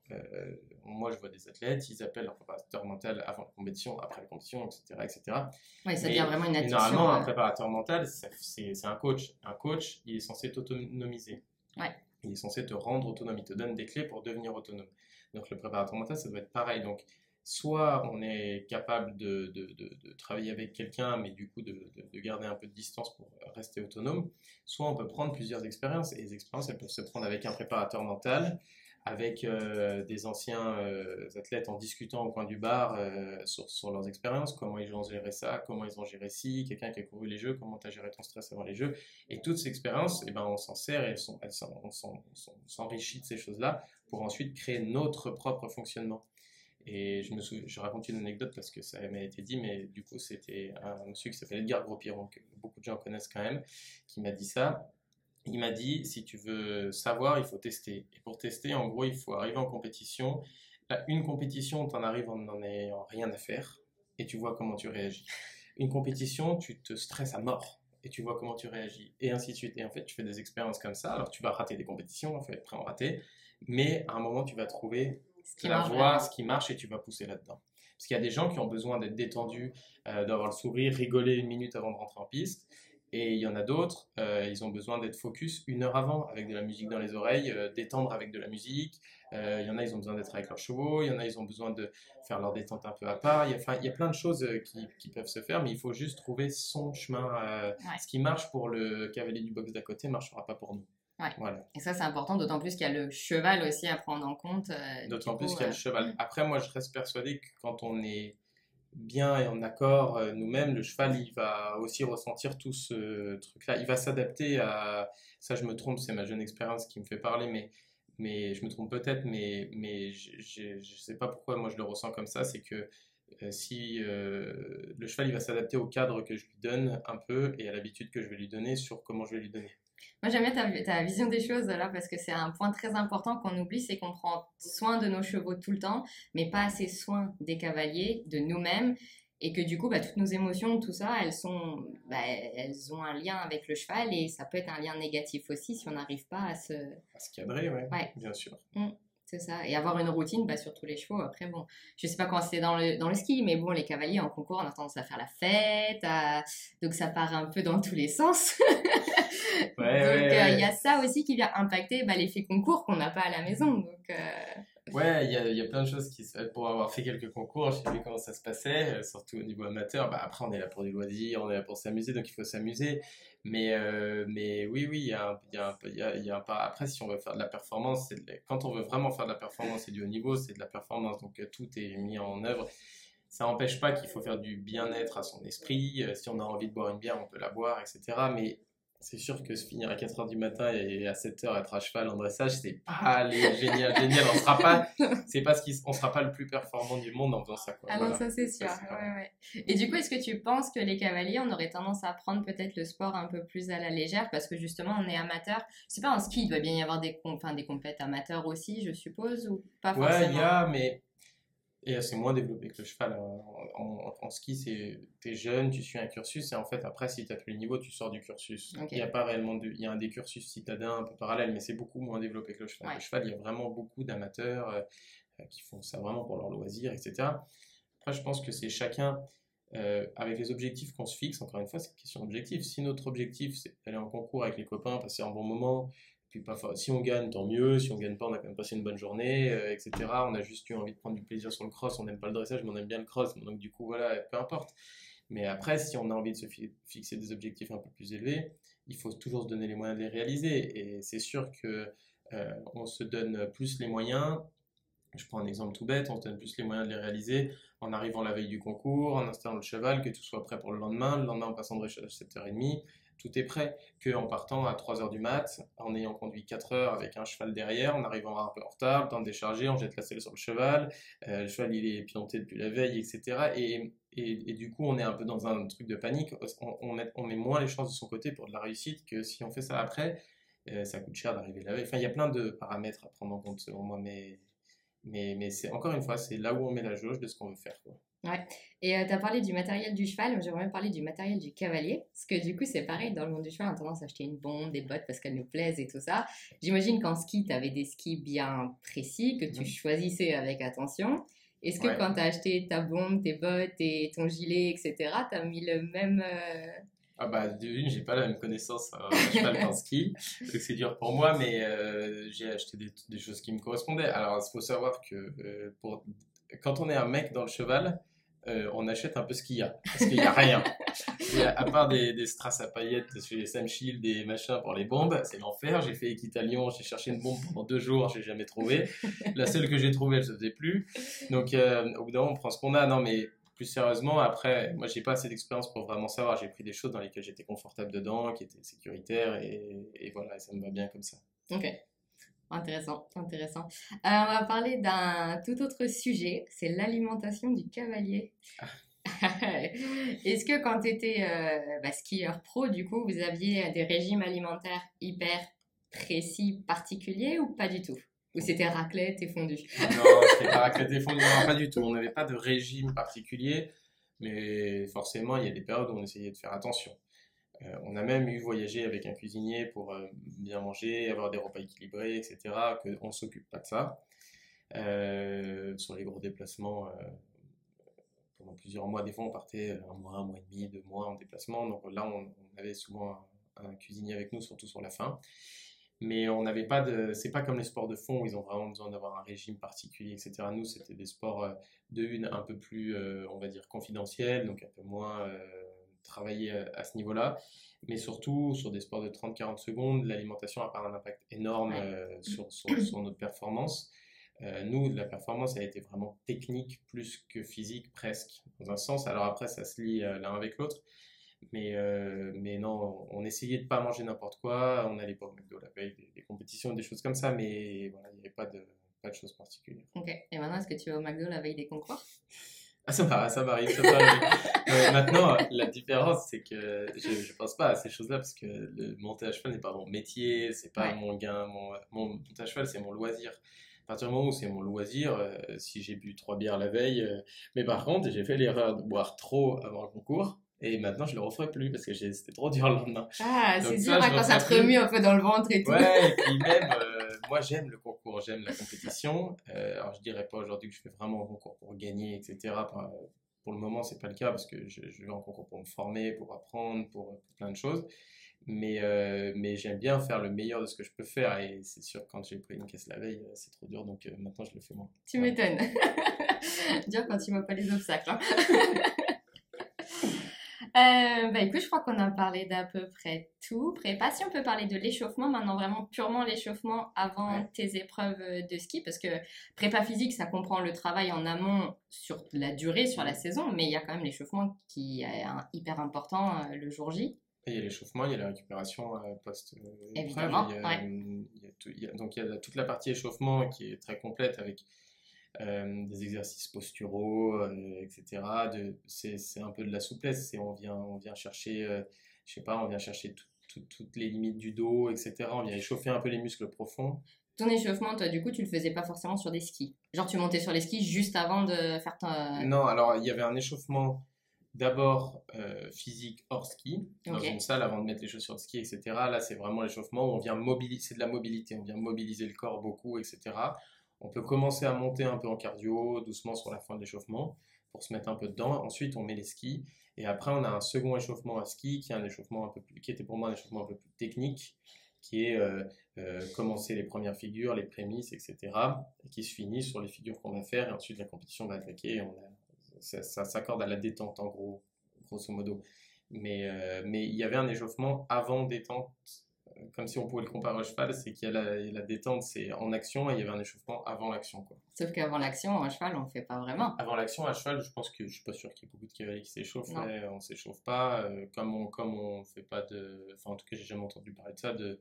moi, je vois des athlètes, ils appellent leur préparateur mental avant la compétition, après la compétition, etc. etc. Oui, ça devient vraiment une addiction. Normalement, un préparateur mental, c'est un coach. Un coach, il est censé t'autonomiser. Ouais il est censé te rendre autonome, il te donne des clés pour devenir autonome. Donc le préparateur mental, ça doit être pareil. Donc soit on est capable de, de, travailler avec quelqu'un, mais du coup de, garder un peu de distance pour rester autonome, soit on peut prendre plusieurs expériences, et les expériences, elles peuvent se prendre avec un préparateur mental, avec euh, des anciens euh, athlètes en discutant au coin du bar euh, sur, leurs expériences, comment ils ont géré ça, comment ils ont géré ci, quelqu'un qui a couru les jeux, comment tu as géré ton stress avant les jeux. Et toutes ces expériences, eh ben, on s'en sert et elles sont, on s'enrichit de ces choses-là pour ensuite créer notre propre fonctionnement. Et je raconte une anecdote parce que ça m'a été dit, mais du coup, c'était un monsieur qui s'appelle Edgar Gros-Piron, que beaucoup de gens connaissent quand même, qui m'a dit ça il m'a dit si tu veux savoir, il faut tester. Et pour tester, en gros, il faut arriver en compétition. une compétition, tu en arrives en n'en ayant rien à faire et tu vois comment tu réagis. Une compétition, tu te stresses à mort et tu vois comment tu réagis. Et ainsi de suite. Et en fait, tu fais des expériences comme ça. Alors, tu vas rater des compétitions, il faut être prêt à en rater. Mais à un moment, tu vas trouver ce la voie, ce qui marche et tu vas pousser là-dedans. Parce qu'il y a des gens qui ont besoin d'être détendus, euh, d'avoir le sourire, rigoler une minute avant de rentrer en piste. Et il y en a d'autres, euh, ils ont besoin d'être focus une heure avant, avec de la musique dans les oreilles, euh, détendre avec de la musique. Euh, il y en a, ils ont besoin d'être avec leurs chevaux. Il y en a, ils ont besoin de faire leur détente un peu à part. Il y a, plein de choses qui, qui, peuvent se faire, mais il faut juste trouver son chemin. Ce qui marche pour le cavalier du box d'à côté ne marchera pas pour nous. Voilà. Et ça, c'est important, d'autant plus qu'il y a le cheval aussi à prendre en compte. d'autant plus qu'il y a le cheval. Après, moi, je reste persuadé que quand on est bien et en accord euh, nous-mêmes, le cheval, il va aussi ressentir tout ce truc-là. Il va s'adapter à... Ça, je me trompe, c'est ma jeune expérience qui me fait parler, mais, mais je me trompe peut-être, mais, mais je ne sais pas pourquoi moi je le ressens comme ça, c'est que euh, si euh, le cheval il va s'adapter au cadre que je lui donne un peu et à l'habitude que je vais lui donner sur comment je vais lui donner. Moi j'aime bien ta, ta, vision des choses là parce que c'est un point très important qu'on oublie, c'est qu'on prend soin de nos chevaux tout le temps, mais pas assez soin des cavaliers, de nous-mêmes et que du coup, bah, toutes nos émotions, tout ça, elles, sont, bah, elles ont un lien avec le cheval et ça peut être un lien négatif aussi si on n'arrive pas à se... À se cadrer, ouais, ouais. bien sûr. Mmh, c'est ça. Et avoir une routine bah, sur tous les chevaux. Après, bon, je sais pas comment c'était dans le, dans le ski, mais bon, les cavaliers en concours, on a tendance à faire la fête, donc ça part un peu dans tous les sens. ouais, donc, euh, il y a ça aussi qui vient impacter bah, l'effet concours qu'on n'a pas à la maison. Donc... Euh, Ouais, il y a, y a, plein de choses qui se Pour avoir fait quelques concours, j'ai vu comment ça se passait, euh, surtout au niveau amateur. Bah, après, on est là pour du loisir, on est là pour s'amuser, donc il faut s'amuser. Mais, euh, mais oui, oui, il y a, y, a y, a, y a un pas. Après, si on veut faire de la performance, quand on veut vraiment faire de la performance et du haut niveau, c'est de la performance. Donc euh, tout est mis en œuvre. Ça n'empêche pas qu'il faut faire du bien-être à son esprit. Si on a envie de boire une bière, on peut la boire, etc. Mais c'est sûr que se finir à 4h du matin et à 7h être à cheval en dressage, c'est pas les génial, génial. On sera pas, c'est parce qu'on sera pas le plus performant du monde en faisant ça. Quoi. Ah non, ça c'est sûr. Ouais, ouais. Et du coup, est-ce que tu penses que les cavaliers, on aurait tendance à prendre peut-être le sport un peu plus à la légère parce que justement, on est amateur? Je sais pas, en ski, il doit bien y avoir des, enfin, des compètes amateurs aussi, je suppose, ou pas forcément Ouais, il y a, mais et c'est moins développé que le cheval. En, ski, c'est es jeune, tu suis un cursus, et en fait, après, si tu as tous les niveaux, tu sors du cursus. Il y a pas réellement de, il y a un des cursus citadins un peu parallèle, mais c'est beaucoup moins développé que le cheval. Le cheval, il y a vraiment beaucoup d'amateurs euh, qui font ça vraiment pour leur loisir, etc. Après, je pense que c'est chacun, euh, avec les objectifs qu'on se fixe, encore une fois, c'est une question d'objectif. Si notre objectif, c'est d'aller en concours avec les copains, passer un bon moment, puis si on gagne, tant mieux. Si on gagne pas, on a quand même passé une bonne journée, euh, etc. On a juste eu envie de prendre du plaisir sur le cross. On n'aime pas le dressage, mais on aime bien le cross. Donc du coup, voilà, peu importe. Mais après, si on a envie de se fixer des objectifs un peu plus élevés, il faut toujours se donner les moyens de les réaliser. Et c'est sûr que euh, on se donne plus les moyens. Je prends un exemple tout bête, on se donne plus les moyens de les réaliser en arrivant la veille du concours, en installant le cheval, que tout soit prêt pour le lendemain, le lendemain en passant de dressage à 7h30, tout est prêt. Qu'en partant à 3h du mat, en ayant conduit 4 heures avec un cheval derrière, en arrivant un peu en retard, de décharger, on jette la selle sur le cheval, euh, le cheval il est pianté depuis la veille, etc. Et, du coup, on est un peu dans un truc de panique. On, met, moins les chances de son côté pour de la réussite que si on fait ça après. Euh, ça coûte cher d'arriver la veille. Enfin, il y a plein de paramètres à prendre en compte selon moi, mais, c'est encore une fois, c'est là où on met la jauge de ce qu'on veut faire. Ouais. Et euh, tu as parlé du matériel du cheval, j'aimerais même parler du matériel du cavalier, parce que du coup c'est pareil, dans le monde du cheval on a tendance à acheter une bombe, des bottes parce qu'elles nous plaisent et tout ça. J'imagine qu'en ski tu avais des skis bien précis, que tu mhm. choisissais avec attention. Est-ce que quand tu as acheté ta bombe, tes bottes et ton gilet, etc., tu as mis le même... Euh, ah bah d'une, j'ai pas la même connaissance en cheval qu'en ski, donc c'est dur pour moi, mais euh, j'ai acheté des, des, choses qui me correspondaient. Alors il faut savoir que pour, quand on est un mec dans le cheval, euh, on achète un peu ce qu'il y a. Parce qu'il n'y a rien. à part des, strass à paillettes chez Sam Shield, des machins pour les bombes, c'est l'enfer. J'ai fait Equita Lyon, j'ai cherché une bombe pendant deux jours, j'ai jamais trouvé. La seule que j'ai trouvée, elle se faisait plus. Donc, euh, au bout d'un moment, on prend ce qu'on a. Non, mais plus sérieusement, après, moi, j'ai pas assez d'expérience pour vraiment savoir. J'ai pris des choses dans lesquelles j'étais confortable dedans, qui étaient sécuritaires, et, et voilà, ça me va bien comme ça. Ok. Intéressant, intéressant. Euh, on va parler d'un tout autre sujet, c'est l'alimentation du cavalier. Ah. Est-ce que quand tu étais euh, bah, skieur pro, du coup, vous aviez des régimes alimentaires hyper précis, particuliers ou pas du tout? Ou c'était raclette et fondu? Non, c'était pas raclette et fondu, pas du tout. On n'avait pas de régime particulier, mais forcément, il y a des périodes où on essayait de faire attention. Euh, on a même eu voyager avec un cuisinier pour euh, bien manger, avoir des repas équilibrés, etc. Que on s'occupe pas de ça. Euh, sur les gros déplacements, pendant plusieurs mois, des fois on partait un mois, un mois et demi, deux mois en déplacement. Donc là, on, avait souvent un, cuisinier avec nous, surtout sur la fin. Mais on n'avait pas de. C'est pas comme les sports de fond où ils ont vraiment besoin d'avoir un régime particulier, etc. Nous, c'était des sports de une un peu plus, on va dire, confidentiels, donc un peu moins travailler euh, à ce niveau-là. Mais surtout, sur des sports de 30-40 secondes, l'alimentation a pas un impact énorme euh, sur, sur, notre performance. Euh, nous, la performance, elle a été vraiment technique plus que physique, presque, dans un sens. Alors après, ça se lie l'un avec l'autre. Mais, euh, mais non, on essayait de pas manger n'importe quoi. On n'allait pas au McDo la veille, des, compétitions, des choses comme ça, mais voilà, il n'y avait pas de, pas de choses particulières. Ok. Et maintenant, est-ce que tu vas au McDo la veille des concours? Ah, ça m'arrive, ça m'arrive. Maintenant, la différence, c'est que je ne pense pas à ces choses-là parce que le monter à cheval n'est pas mon métier, c'est pas mon gain. Mon, mon monter à cheval, c'est mon loisir. À partir du moment où c'est mon loisir, euh, si j'ai bu trois bières la veille, euh, mais par contre, j'ai fait l'erreur de boire trop avant le concours. Et maintenant, je le referai plus parce que c'était trop dur le lendemain. Ah, c'est dur hein, quand ça te remue un peu dans le ventre et tout. Ouais, et puis même, euh, moi j'aime le concours, j'aime la compétition. Euh, alors je dirais pas aujourd'hui que je fais vraiment un concours pour gagner, etc. Pour le moment, c'est pas le cas parce que je, je, vais en concours pour me former, pour apprendre, pour, plein de choses. Mais, euh, mais j'aime bien faire le meilleur de ce que je peux faire. Et c'est sûr, quand j'ai pris une caisse la veille, c'est trop dur. Donc maintenant, je le fais moins. Tu m'étonnes. Dur quand tu vois pas les obstacles. Hein. Euh, bah écoute, je crois qu'on a parlé d'à peu près tout. Prépa, si on peut parler de l'échauffement, maintenant vraiment purement l'échauffement avant tes épreuves de ski, parce que prépa physique, ça comprend le travail en amont sur la durée, sur la saison, mais il y a quand même l'échauffement qui est hyper important euh, le jour J. il y a l'échauffement, il y a la récupération euh, post Évidemment, donc il y a toute la partie échauffement qui est très complète avec euh, des exercices posturaux, euh, etc. C'est un peu de la souplesse. On vient, on vient chercher, euh, je sais pas, on vient chercher toutes les limites du dos, etc. On vient échauffer un peu les muscles profonds. Ton échauffement, toi, du coup, tu le faisais pas forcément sur des skis. Genre, tu montais sur les skis juste avant de faire ton. Non, alors il y avait un échauffement d'abord physique hors ski, dans une salle avant de mettre les chaussures de ski, etc. Là, c'est vraiment l'échauffement où on vient mobiliser, c'est de la mobilité, on vient mobiliser le corps beaucoup, etc. On peut commencer à monter un peu en cardio, doucement sur la fin de l'échauffement, pour se mettre un peu dedans. Ensuite, on met les skis. Et après, on a un second échauffement à ski, qui, est un échauffement un peu qui était pour moi un échauffement un peu plus technique, qui est euh, euh, commencer les premières figures, les prémices, etc. Et qui se finit sur les figures qu'on va faire. Et ensuite, la compétition va attaquer. Ça, s'accorde à la détente, en gros, grosso modo. Mais, euh, mais il y avait un échauffement avant détente comme si on pouvait le comparer au cheval, c'est qu'il y a la, détente, c'est en action, et il y avait un échauffement avant l'action. Sauf qu'avant l'action, à cheval, on ne fait pas vraiment. Avant l'action, à cheval, je pense que je suis pas sûr qu'il y ait beaucoup de cavaliers qui s'échauffent. on ne s'échauffe pas. Euh, comme on comme on fait pas de. Enfin, en tout cas, j'ai jamais entendu parler de ça, de,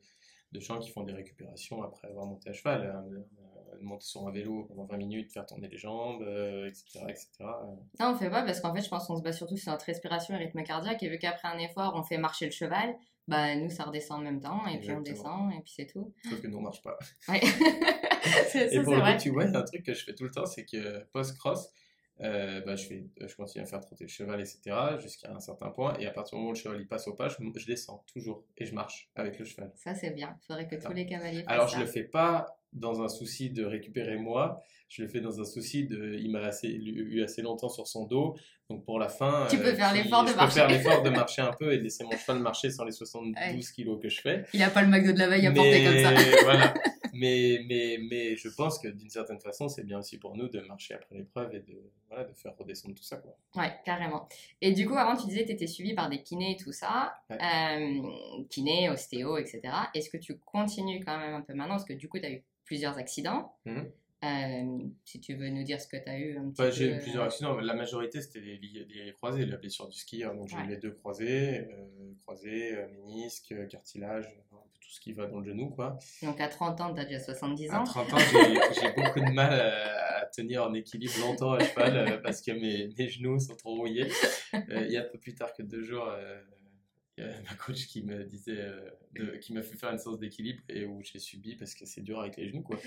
de gens qui font des récupérations après avoir monté à cheval. Hein, monter sur un vélo pendant 20 minutes, faire tourner les jambes, etc., euh, etc. Non, on fait pas parce qu'en fait, je pense qu'on se base surtout sur notre respiration et rythme cardiaque. Et vu qu'après un effort, on fait marcher le cheval, bah nous ça redescend en même temps et puis on descend et puis c'est tout. Sauf que nous on marche pas. Ouais. et pour le coup, tu vois, il y a un truc que je fais tout le temps, c'est que post-cross, euh, bah, je, fais, je continue à faire trotter le cheval, etc. jusqu'à un certain point. Et à partir du moment où le cheval il passe au pas, je, descends toujours et je marche avec le cheval. Ça, c'est bien. Il faudrait que tous les cavaliers Alors, je le fais pas dans un souci de récupérer moi, je le fais dans un souci de. Il m'a assez, eu assez longtemps sur son dos, donc pour la fin. Tu peux euh, faire l'effort de marcher. Je peux faire l'effort de marcher un peu et de laisser mon cheval marcher sans les 72 kilos que je fais. Il n'a pas le McDo de la veille à porter comme ça. voilà. Mais, mais, mais je pense que d'une certaine façon, c'est bien aussi pour nous de marcher après l'épreuve et de, voilà, de faire redescendre tout ça. Quoi. Ouais, carrément. Et du coup, avant, tu disais que tu étais suivi par des kinés et tout ça. Euh, kinés, ostéo, etc. Est-ce que tu continues quand même un peu maintenant? Parce que du coup, tu as eu plusieurs accidents. Mmh. Euh, si tu veux nous dire ce que tu as eu un petit J'ai eu plusieurs accidents, mais la majorité c'était les, les, croisés, la blessure du ski. Donc j'ai eu les deux croisés, euh, croisés, euh, ménisque, cartilage, tout ce qui va dans le genou. quoi. Donc à 30 ans, tu as déjà 70 ans À 30 ans, j'ai beaucoup de mal à, tenir en équilibre longtemps à cheval parce que mes, mes, genoux sont trop rouillés. il y a un peu plus tard que deux jours ma coach qui me disait, euh, qui m'a fait faire une séance d'équilibre et où j'ai subi parce que c'est dur avec les genoux, quoi.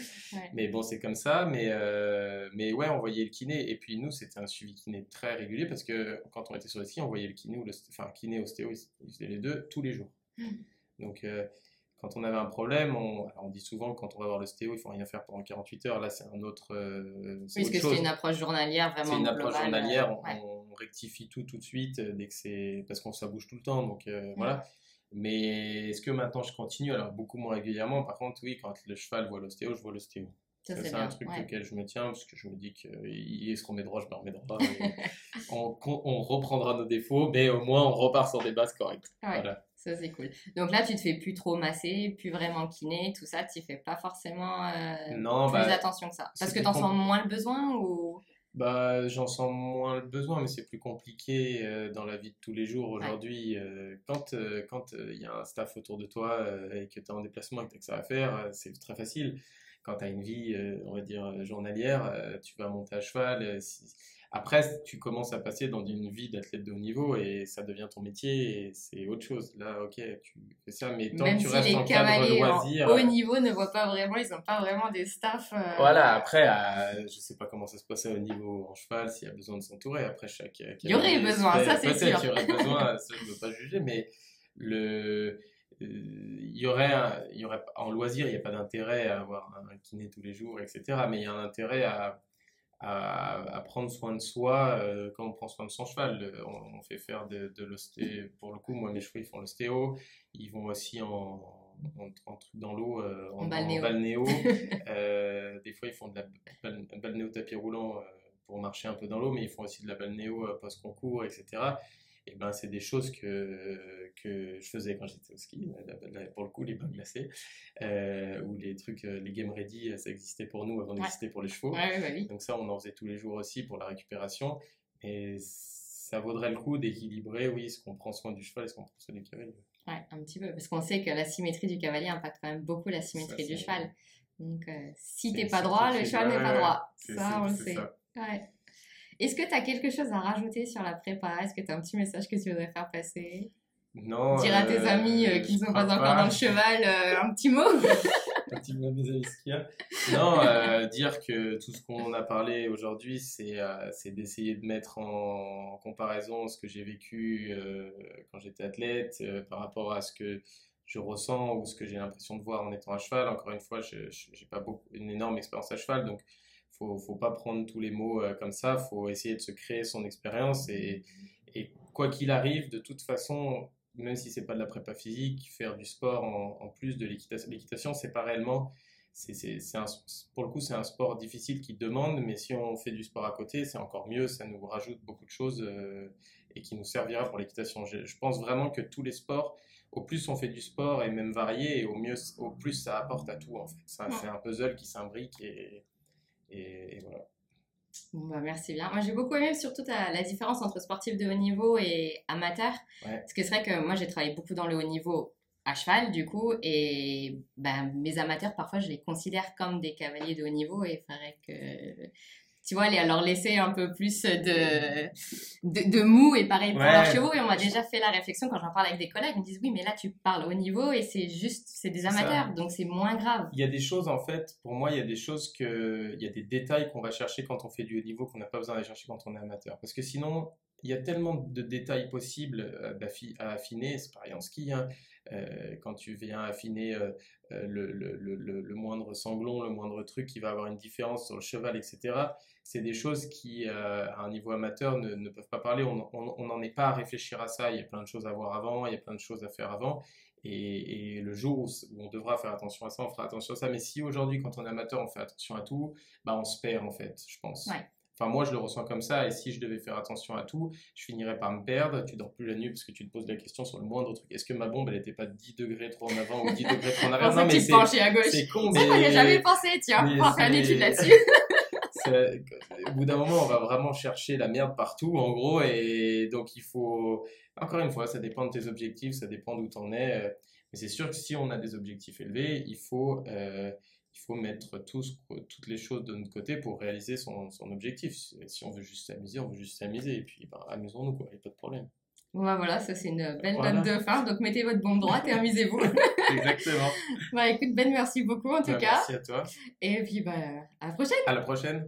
Mais bon, c'est comme ça. Mais, euh, mais ouais, on voyait le kiné. Et puis nous, c'était un suivi kiné très régulier parce que quand on était sur le ski, on voyait le kiné ou le, enfin, kiné, ostéo, ils faisaient les deux tous les jours. Mmh. Donc, euh, quand on avait un problème, on, on dit souvent que quand on va voir l'ostéo, il faut rien faire pendant 48 heures. Là, c'est un autre. Euh, oui, parce que c'est une approche journalière vraiment. C'est une approche journalière. On, rectifie tout tout de suite euh, dès que c'est parce qu'on ça bouge tout le temps. Donc euh, voilà. Mais est-ce que maintenant je continue? Alors beaucoup moins régulièrement. Par contre, oui, quand le cheval voit l'ostéo, je vois l'ostéo. C'est un truc auquel je me tiens parce que je me dis qu'il est-ce qu'on met droit, je me remets droit. on, on, reprendra nos défauts, mais au moins on repart sur des bases correctes. Voilà. Ça, c'est cool. Donc là, tu te fais plus trop masser, plus vraiment kiné, tout ça, tu fais pas forcément euh, plus bah, attention que ça. Parce que tu en sens moins le besoin ou? Bah, j'en sens moins le besoin, mais c'est plus compliqué euh, dans la vie de tous les jours aujourd'hui. Euh, quand euh, quand il y a un staff autour de toi et que tu es en déplacement et que tu as que ça à faire, c'est très facile. Quand tu as une vie, on va dire, journalière, tu vas monter à cheval. Après, tu commences à passer dans une vie d'athlète de haut niveau et ça devient ton métier et c'est autre chose. Là, ok, tu fais ça, mais tant que tu restes en cadre loisir. Haut niveau ne voient pas vraiment, ils n'ont pas vraiment des staffs. Euh, voilà, après, je je sais pas comment ça se passait au niveau en cheval, s'il y a besoin de s'entourer. Après, chaque. Il y aurait besoin, ça c'est sûr. Il y aurait besoin, ça je ne veux pas juger, mais le. Euh, il y aurait, il y aurait en loisir, il n'y a pas d'intérêt à avoir un kiné tous les jours, etc. Mais il y a un intérêt à, à, prendre soin de soi euh, quand on prend soin de son cheval. On, fait faire de, de l'ostéo. Pour le coup, moi, mes chevaux, ils font l'ostéo. Ils vont aussi en, en, truc dans l'eau, euh, en, balnéo. Euh, des fois, ils font de la balnéo tapis roulant pour marcher un peu dans l'eau, mais ils font aussi de la balnéo post-concours, etc et ben c'est des choses que, que je faisais quand j'étais au ski, pour le coup les bains glacés, euh, ou les trucs, euh, les game ready, ça existait pour nous avant d'exister pour les chevaux. Donc ça on en faisait tous les jours aussi pour la récupération, et ça vaudrait le coup d'équilibrer, oui, est-ce qu'on prend soin du cheval, est-ce qu'on prend soin du cavalier. Ouais, un petit peu, parce qu'on sait que la symétrie du cavalier impacte quand même beaucoup la symétrie du cheval. Donc euh, si t'es pas droit, le cheval n'est pas droit. Ça on le sait. Ouais. Est-ce que tu as quelque chose à rajouter sur la prépa? Est-ce que tu as un petit message que tu voudrais faire passer? Non. Dire à tes euh, amis euh, qui ne sont pas encore dans le cheval euh, un petit mot? Un petit mot à mes amis Non, dire que tout ce qu'on a parlé aujourd'hui, c'est d'essayer de mettre en, comparaison ce que j'ai vécu quand j'étais athlète par rapport à ce que je ressens ou ce que j'ai l'impression de voir en étant à cheval. Encore une fois, je n'ai pas beaucoup, une énorme expérience à cheval, donc faut, faut pas prendre tous les mots euh, comme ça, faut essayer de se créer son expérience et, et quoi qu'il arrive, de toute façon, même si c'est pas de la prépa physique, faire du sport en, plus de l'équitation, l'équitation c'est pas réellement, c'est, c'est, un, pour le coup c'est un sport difficile qui demande, mais si on fait du sport à côté, c'est encore mieux, ça nous rajoute beaucoup de choses euh, et qui nous servira pour l'équitation. Je, je, pense vraiment que tous les sports, au plus on fait du sport et même varié, et au mieux, au plus ça apporte à tout en fait. C'est, c'est un puzzle qui s'imbrique et et, voilà. bah merci bien. Moi, j'ai beaucoup aimé surtout la différence entre sportif de haut niveau et amateur. Parce que c'est vrai que moi, j'ai travaillé beaucoup dans le haut niveau à cheval, du coup, et ben, mes amateurs, parfois, je les considère comme des cavaliers de haut niveau et il faudrait que tu vois, leur laisser un peu plus de, de, mou et pareil pour leurs chevaux. Et on m'a déjà fait la réflexion quand j'en parle avec des collègues. Ils me disent oui, mais là tu parles au niveau et c'est juste, c'est des amateurs, donc c'est moins grave. Il y a des choses en fait, pour moi, il y a des choses que, il y a des détails qu'on va chercher quand on fait du haut niveau qu'on n'a pas besoin d'aller chercher quand on est amateur. Parce que sinon, il y a tellement de détails possibles euh, à affiner, c'est pareil en ski, hein. euh, quand tu viens affiner euh, le, moindre sanglon, le moindre truc qui va avoir une différence sur le cheval, etc., c'est des choses qui, à un niveau amateur, ne, peuvent pas parler. On n'en est pas à réfléchir à ça. Il y a plein de choses à voir avant, il y a plein de choses à faire avant. Et, et le jour où, on devra faire attention à ça, on fera attention à ça. Mais si aujourd'hui, quand on est amateur, on fait attention à tout, bah on se perd en fait, je pense. Ouais. Enfin, moi, je le ressens comme ça. Et si je devais faire attention à tout, je finirais par me perdre. Tu dors plus la nuit parce que tu te poses la question sur le moindre truc. Est-ce que ma bombe, elle n'était pas 10 degrés trop en avant ou 10 degrés trop en arrière? Non, mais c'est à gauche. C'est con, mais. Ça, jamais pensé, tiens. On va faire une étude là-dessus. au bout d'un moment, on va vraiment chercher la merde partout, en gros. Et donc, il faut. Encore une fois, ça dépend de tes objectifs, ça dépend d'où tu en es. Mais c'est sûr que si on a des objectifs élevés, il faut. Euh, il faut mettre toutes les choses de notre côté pour réaliser son, son objectif. Si on veut juste s'amuser, on veut juste s'amuser, et puis bah, amusons-nous, quoi, il n'y a pas de problème. Voilà, ça c'est une belle note de fin, donc mettez votre bombe droite et amusez-vous. Exactement. bah écoute Ben, merci beaucoup en tout bah, cas. Merci à toi. Et puis bah à la prochaine. À la prochaine.